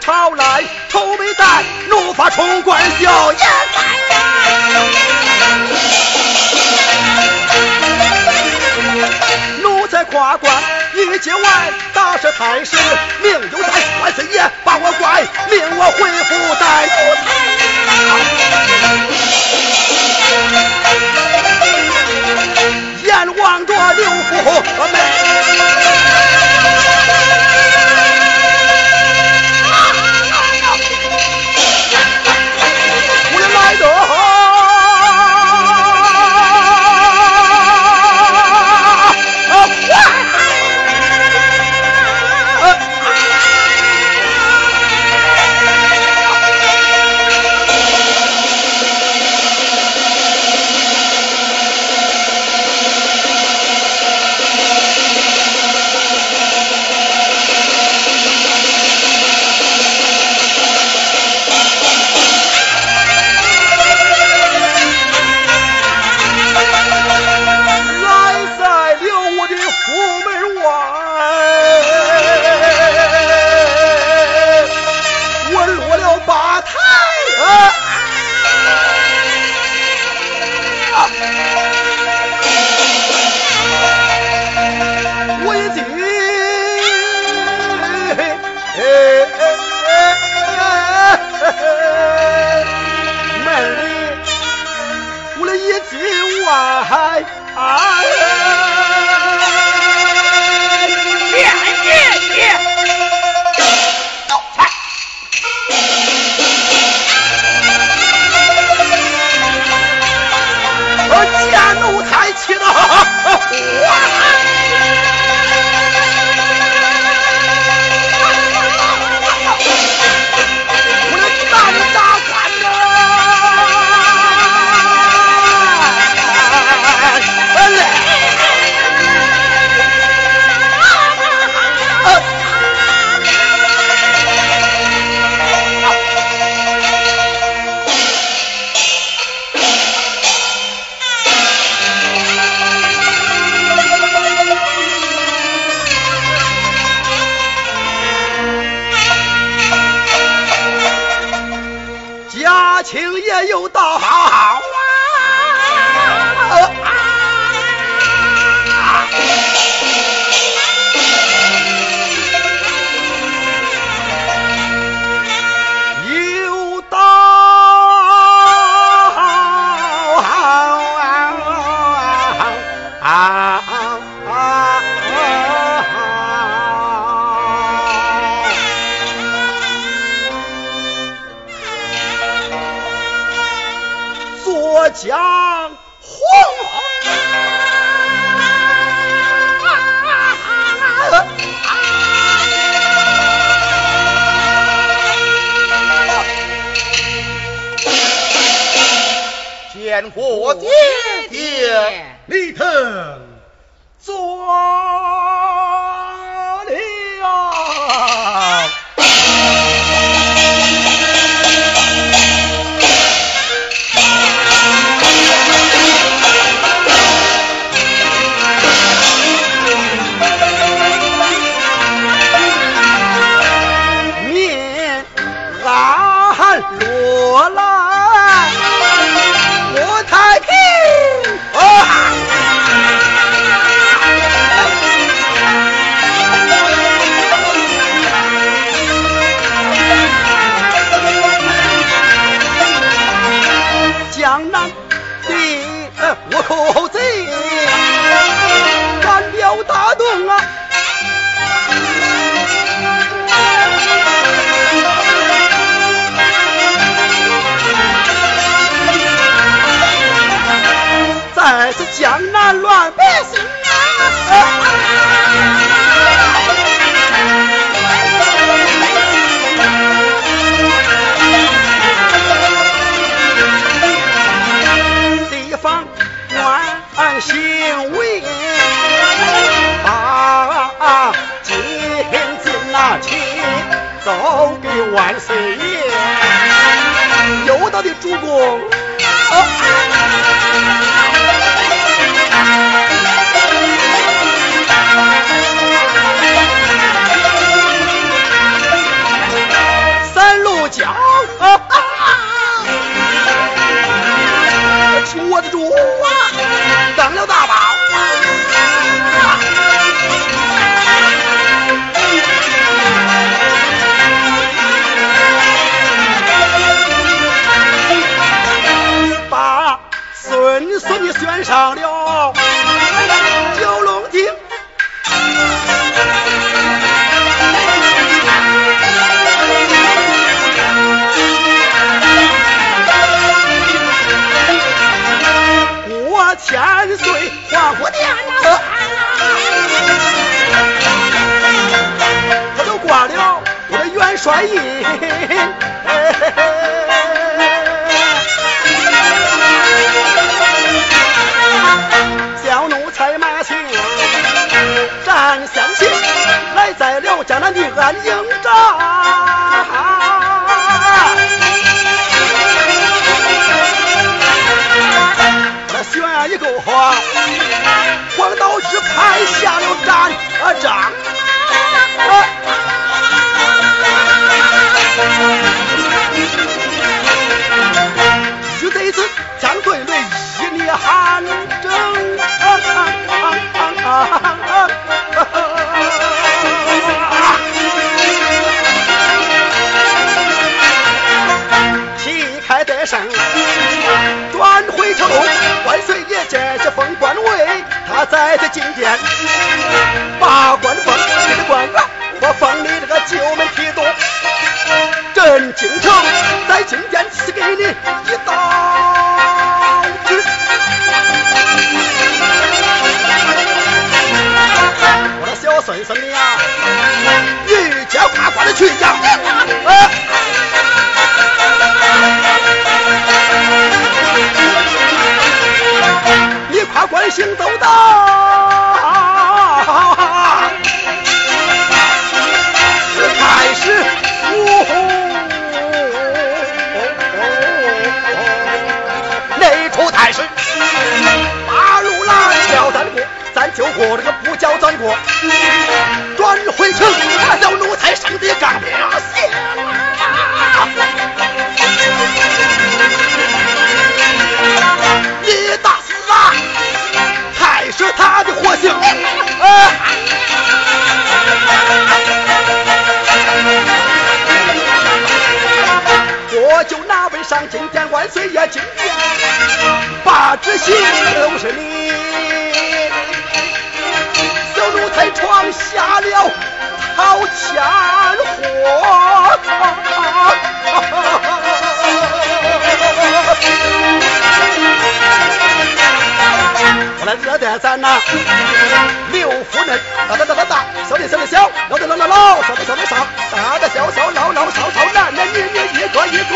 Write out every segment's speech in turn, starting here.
朝来头没戴怒发冲冠笑。颜开奴才夸官已介外大赦太师命有灾万岁爷把我关命我回府待奴才将红红，见我爹爹立等专。这江南乱，百姓啊！地方官俺姓魏，把金子拿去交给万岁爷。有道的主公。啊三路脚，我的主啊。选上了九龙亭。我千岁皇福殿啊，他都挂了我的元帅印。江南的安营寨，那选一个话，黄道之派下了战仗。徐贼子将对垒一列汉他在这金殿把官封，你的官员我封你这个九门提督，镇京城在金殿赐给你一道旨。我的小孙孙呀，御驾夸夸的去呀！关八路烂叫咱过，咱就过这个不叫咱过，转回城，小奴才上的杠兵。我把旨行都是你，小奴才闯下了滔天祸。我来惹得咱那刘夫人，大大大大大，小的小的小，老的老老老，少的少的少，大大小小老老少少，男男女女一个一个，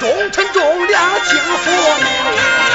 忠臣忠良清福明。